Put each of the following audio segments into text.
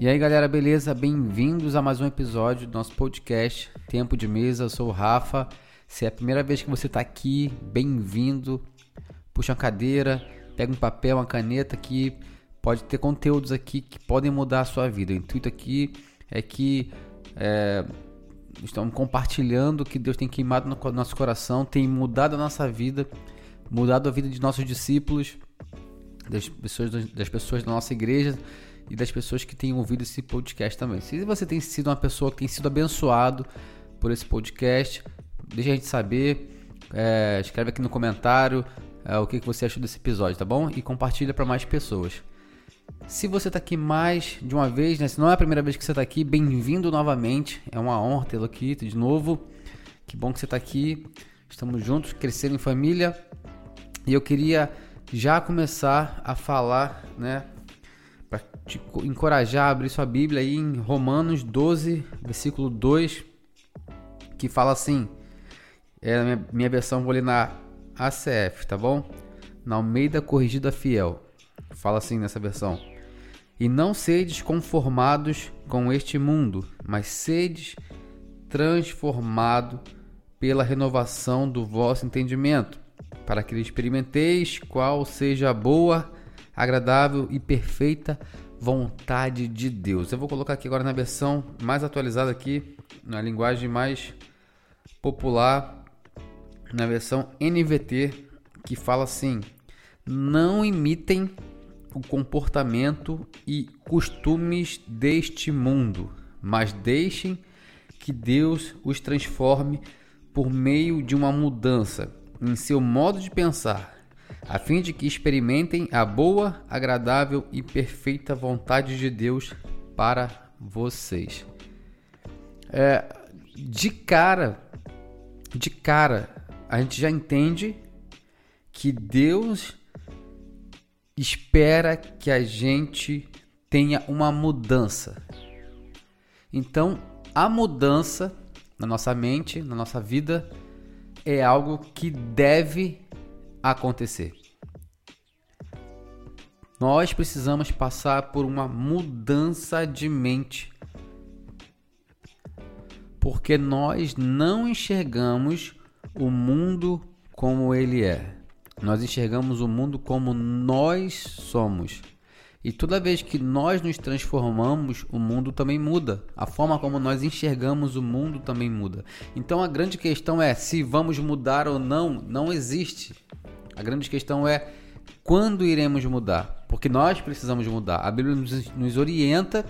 E aí galera, beleza? Bem-vindos a mais um episódio do nosso podcast Tempo de Mesa. Eu sou o Rafa. Se é a primeira vez que você está aqui, bem-vindo. Puxa uma cadeira, pega um papel, uma caneta que pode ter conteúdos aqui que podem mudar a sua vida. O intuito aqui é que é, estamos compartilhando o que Deus tem queimado no nosso coração, tem mudado a nossa vida, mudado a vida de nossos discípulos, das pessoas, das pessoas da nossa igreja e das pessoas que têm ouvido esse podcast também. Se você tem sido uma pessoa que tem sido abençoado por esse podcast, deixa a gente saber. É, escreve aqui no comentário é, o que, que você achou desse episódio, tá bom? E compartilha para mais pessoas. Se você está aqui mais de uma vez, né? Se não é a primeira vez que você está aqui, bem-vindo novamente. É uma honra tê-lo aqui de novo. Que bom que você está aqui. Estamos juntos, crescendo em família. E eu queria já começar a falar, né? Te encorajar a abrir sua Bíblia aí em Romanos 12, versículo 2, que fala assim: é minha, minha versão, vou ler na ACF, tá bom? Na Almeida Corrigida Fiel. Fala assim nessa versão: E não sedes conformados com este mundo, mas sedes transformado pela renovação do vosso entendimento, para que experimenteis qual seja a boa, agradável e perfeita vontade de Deus. Eu vou colocar aqui agora na versão mais atualizada aqui, na linguagem mais popular, na versão NVT, que fala assim: não imitem o comportamento e costumes deste mundo, mas deixem que Deus os transforme por meio de uma mudança em seu modo de pensar a fim de que experimentem a boa, agradável e perfeita vontade de Deus para vocês. É, de cara, de cara, a gente já entende que Deus espera que a gente tenha uma mudança. Então, a mudança na nossa mente, na nossa vida, é algo que deve acontecer. Nós precisamos passar por uma mudança de mente. Porque nós não enxergamos o mundo como ele é. Nós enxergamos o mundo como nós somos. E toda vez que nós nos transformamos, o mundo também muda. A forma como nós enxergamos o mundo também muda. Então a grande questão é se vamos mudar ou não, não existe. A grande questão é quando iremos mudar? Porque nós precisamos mudar. A Bíblia nos, nos orienta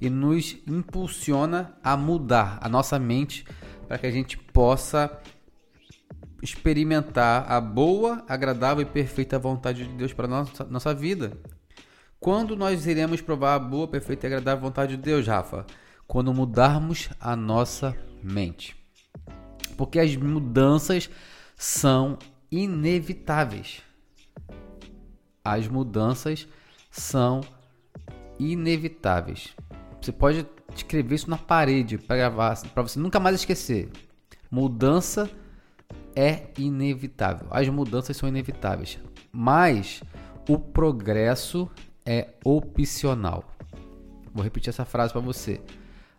e nos impulsiona a mudar a nossa mente para que a gente possa experimentar a boa, agradável e perfeita vontade de Deus para nossa nossa vida. Quando nós iremos provar a boa, perfeita e agradável vontade de Deus, Rafa? Quando mudarmos a nossa mente. Porque as mudanças são inevitáveis as mudanças são inevitáveis. Você pode escrever isso na parede para gravar, para você nunca mais esquecer. Mudança é inevitável. As mudanças são inevitáveis, mas o progresso é opcional. Vou repetir essa frase para você.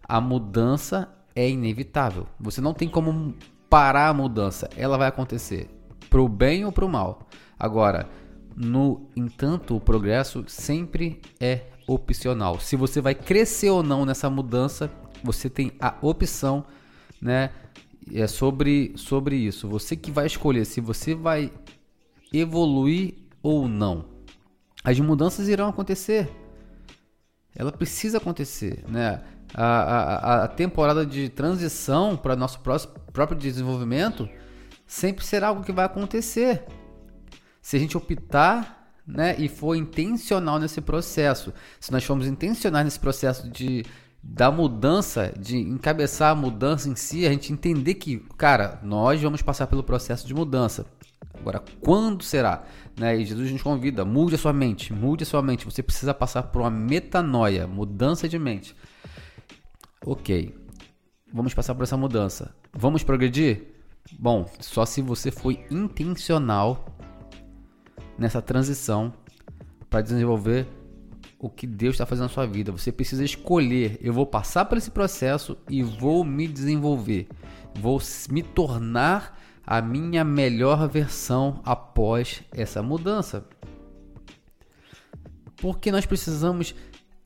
A mudança é inevitável. Você não tem como parar a mudança. Ela vai acontecer pro bem ou pro mal. Agora, no entanto, o progresso sempre é opcional. Se você vai crescer ou não nessa mudança, você tem a opção, né? É sobre, sobre isso. Você que vai escolher se você vai evoluir ou não. As mudanças irão acontecer. Ela precisa acontecer, né? A, a, a temporada de transição para nosso próprio desenvolvimento sempre será algo que vai acontecer se a gente optar né, e for intencional nesse processo, se nós formos intencionais nesse processo de da mudança, de encabeçar a mudança em si, a gente entender que, cara, nós vamos passar pelo processo de mudança. Agora, quando será? Né? E Jesus nos convida, mude a sua mente, mude a sua mente. Você precisa passar por uma metanoia, mudança de mente. Ok, vamos passar por essa mudança. Vamos progredir? Bom, só se você foi intencional nessa transição para desenvolver o que Deus está fazendo na sua vida. Você precisa escolher. Eu vou passar por esse processo e vou me desenvolver. Vou me tornar a minha melhor versão após essa mudança. Porque nós precisamos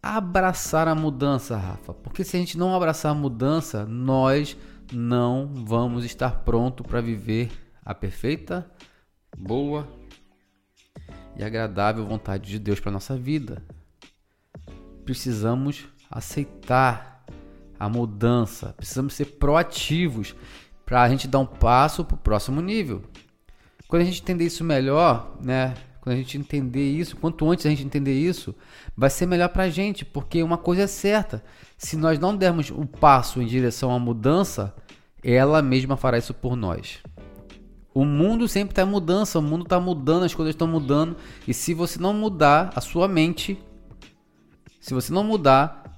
abraçar a mudança, Rafa. Porque se a gente não abraçar a mudança, nós não vamos estar pronto para viver a perfeita, boa e agradável vontade de Deus para nossa vida. Precisamos aceitar a mudança, precisamos ser proativos para a gente dar um passo para o próximo nível. Quando a gente entender isso melhor, né? Quando a gente entender isso, quanto antes a gente entender isso, vai ser melhor para a gente, porque uma coisa é certa: se nós não dermos o um passo em direção à mudança, ela mesma fará isso por nós. O mundo sempre está em mudança, o mundo está mudando, as coisas estão mudando, e se você não mudar a sua mente, se você não mudar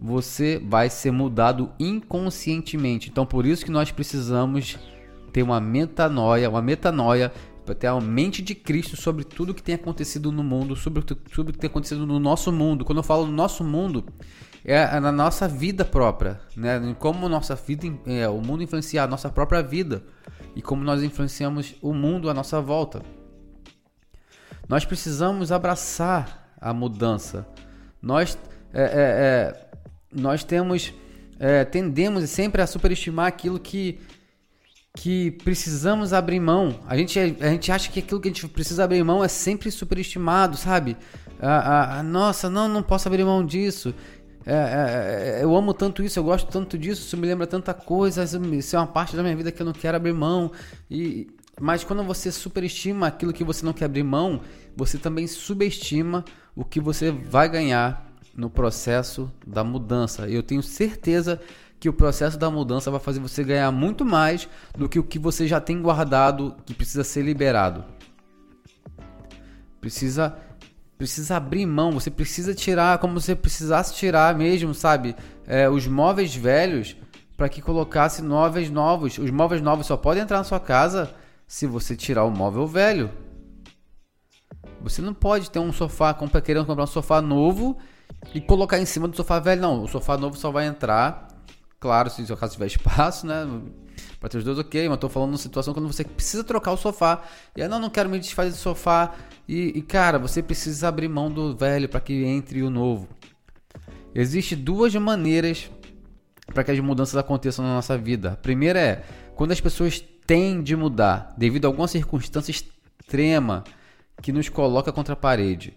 você vai ser mudado inconscientemente. Então, por isso que nós precisamos ter uma metanoia, uma metanoia para ter a mente de Cristo sobre tudo que tem acontecido no mundo, sobre tudo que tem acontecido no nosso mundo. Quando eu falo no nosso mundo, é na nossa vida própria, né? Como nossa vida, é, o mundo influenciar a nossa própria vida e como nós influenciamos o mundo à nossa volta. Nós precisamos abraçar a mudança. Nós é, é, é nós temos é, tendemos sempre a superestimar aquilo que que precisamos abrir mão. A gente, a gente acha que aquilo que a gente precisa abrir mão é sempre superestimado, sabe? A, nossa, não, não posso abrir mão disso. É, é, é, eu amo tanto isso, eu gosto tanto disso, isso me lembra tanta coisa, isso é uma parte da minha vida que eu não quero abrir mão. E, mas quando você superestima aquilo que você não quer abrir mão, você também subestima o que você vai ganhar no processo da mudança. Eu tenho certeza que o processo da mudança vai fazer você ganhar muito mais do que o que você já tem guardado que precisa ser liberado. Precisa precisa abrir mão, você precisa tirar como você precisasse tirar mesmo, sabe? É, os móveis velhos para que colocasse móveis novos. Os móveis novos só podem entrar na sua casa se você tirar o móvel velho. Você não pode ter um sofá, querendo comprar um sofá novo e colocar em cima do sofá velho. Não, o sofá novo só vai entrar, claro, se o caso tiver espaço, né? Para ter os dois, ok, mas tô falando numa situação quando você precisa trocar o sofá. E aí, não, não quero me desfazer do sofá. E, e cara, você precisa abrir mão do velho para que entre o novo. Existem duas maneiras para que as mudanças aconteçam na nossa vida. A primeira é quando as pessoas têm de mudar devido a alguma circunstância extrema que nos coloca contra a parede.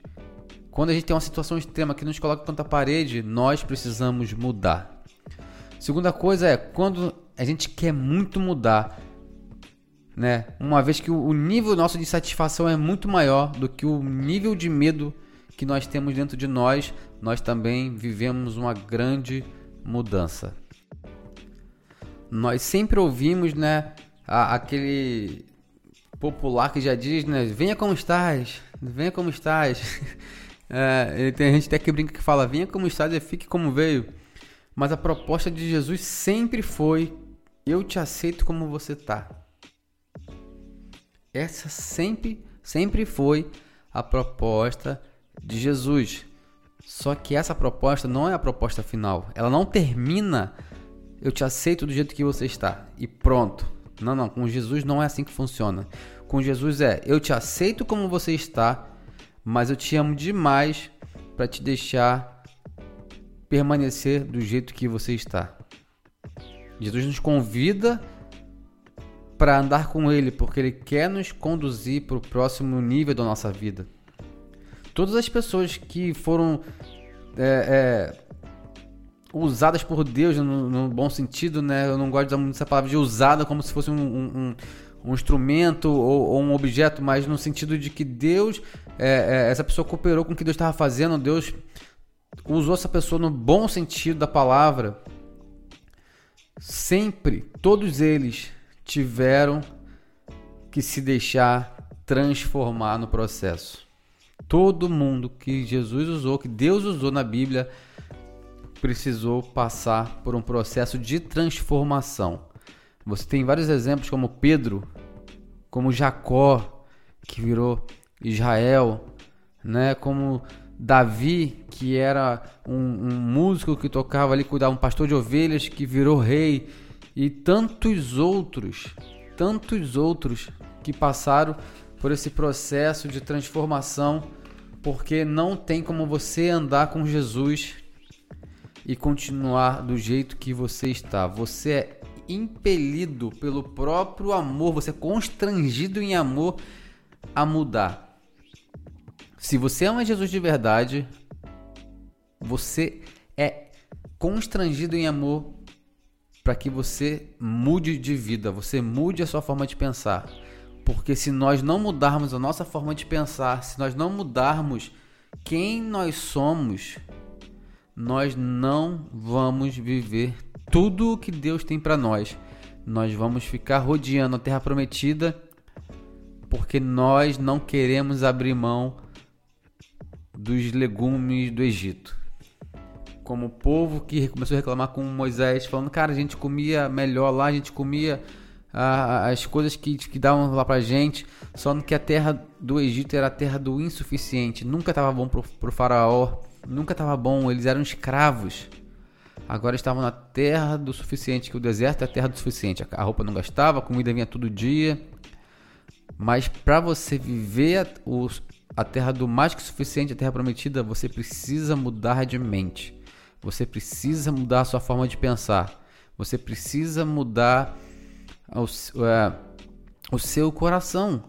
Quando a gente tem uma situação extrema que nos coloca contra a parede, nós precisamos mudar. Segunda coisa é quando a gente quer muito mudar, né? Uma vez que o nível nosso de satisfação é muito maior do que o nível de medo que nós temos dentro de nós, nós também vivemos uma grande mudança. Nós sempre ouvimos, né, aquele popular que já diz, né, venha como estás, venha como estás. É, tem gente até que brinca que fala: venha como está e fique como veio. Mas a proposta de Jesus sempre foi: eu te aceito como você está. Essa sempre, sempre foi a proposta de Jesus. Só que essa proposta não é a proposta final. Ela não termina eu te aceito do jeito que você está e pronto. Não, não, com Jesus não é assim que funciona. Com Jesus é eu te aceito como você está mas eu te amo demais para te deixar permanecer do jeito que você está. Jesus nos convida para andar com Ele, porque Ele quer nos conduzir para o próximo nível da nossa vida. Todas as pessoas que foram é, é, usadas por Deus no, no, bom sentido, né? Eu não gosto de usar muito essa palavra de usada como se fosse um, um, um instrumento ou, ou, um objeto, mas no sentido de que Deus, é, é, essa pessoa cooperou com o que Deus estava fazendo, Deus usou essa pessoa no bom sentido da palavra. Sempre, todos eles tiveram que se deixar transformar no processo. Todo mundo que Jesus usou, que Deus usou na Bíblia, precisou passar por um processo de transformação. Você tem vários exemplos como Pedro, como Jacó, que virou Israel, né? Como Davi, que era um, um músico que tocava ali, cuidava um pastor de ovelhas que virou rei, e tantos outros, tantos outros que passaram por esse processo de transformação, porque não tem como você andar com Jesus e continuar do jeito que você está. Você é impelido pelo próprio amor, você é constrangido em amor a mudar. Se você ama Jesus de verdade, você é constrangido em amor para que você mude de vida, você mude a sua forma de pensar. Porque se nós não mudarmos a nossa forma de pensar, se nós não mudarmos quem nós somos, nós não vamos viver tudo o que Deus tem para nós. Nós vamos ficar rodeando a terra prometida porque nós não queremos abrir mão dos legumes do Egito. Como o povo que começou a reclamar com Moisés, falando: Cara, a gente comia melhor lá, a gente comia ah, as coisas que, que davam lá pra gente, só que a terra do Egito era a terra do insuficiente, nunca estava bom pro, pro Faraó, nunca estava bom, eles eram escravos. Agora estavam na terra do suficiente, que o deserto é a terra do suficiente. A roupa não gastava, a comida vinha todo dia. Mas para você viver o, a terra do mais que suficiente, a terra prometida, você precisa mudar de mente. Você precisa mudar a sua forma de pensar. Você precisa mudar o, é, o seu coração.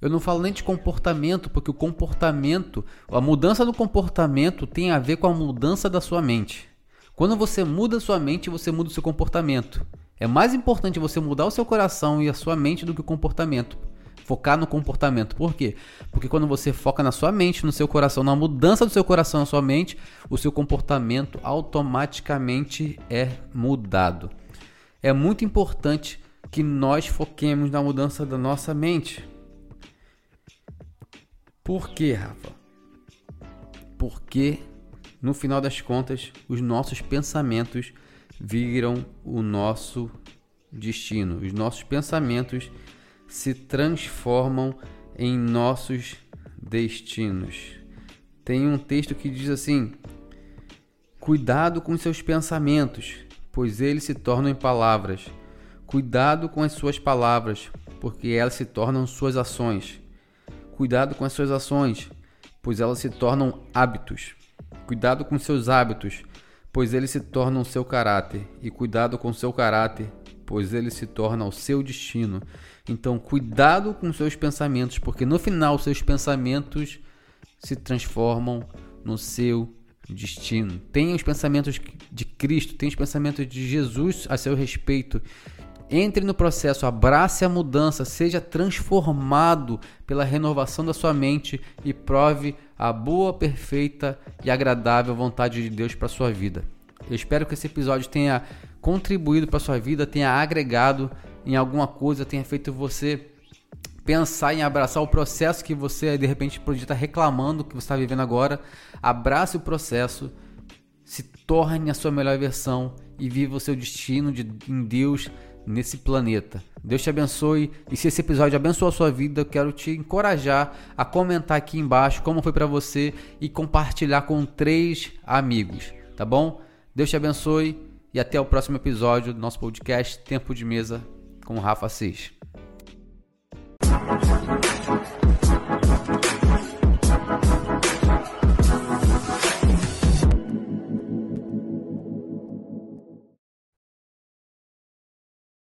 Eu não falo nem de comportamento, porque o comportamento, a mudança do comportamento tem a ver com a mudança da sua mente. Quando você muda a sua mente, você muda o seu comportamento. É mais importante você mudar o seu coração e a sua mente do que o comportamento. Focar no comportamento. Por quê? Porque quando você foca na sua mente, no seu coração, na mudança do seu coração, na sua mente, o seu comportamento automaticamente é mudado. É muito importante que nós foquemos na mudança da nossa mente. Por quê, Rafa? Porque no final das contas, os nossos pensamentos viram o nosso destino. Os nossos pensamentos se transformam em nossos destinos. Tem um texto que diz assim: Cuidado com seus pensamentos, pois eles se tornam em palavras. Cuidado com as suas palavras, porque elas se tornam suas ações. Cuidado com as suas ações, pois elas se tornam hábitos. Cuidado com seus hábitos, pois eles se tornam seu caráter, e cuidado com seu caráter, pois ele se torna o seu destino. Então, cuidado com seus pensamentos, porque no final seus pensamentos se transformam no seu destino. Tenha os pensamentos de Cristo, tenha os pensamentos de Jesus a seu respeito entre no processo, abrace a mudança, seja transformado pela renovação da sua mente e prove a boa, perfeita e agradável vontade de Deus para sua vida. Eu espero que esse episódio tenha contribuído para sua vida, tenha agregado em alguma coisa, tenha feito você pensar em abraçar o processo que você de repente podia reclamando que você está vivendo agora. Abrace o processo, se torne a sua melhor versão e viva o seu destino de, em Deus nesse planeta. Deus te abençoe e se esse episódio abençoou a sua vida, eu quero te encorajar a comentar aqui embaixo como foi para você e compartilhar com três amigos, tá bom? Deus te abençoe e até o próximo episódio do nosso podcast Tempo de Mesa com o Rafa Assis.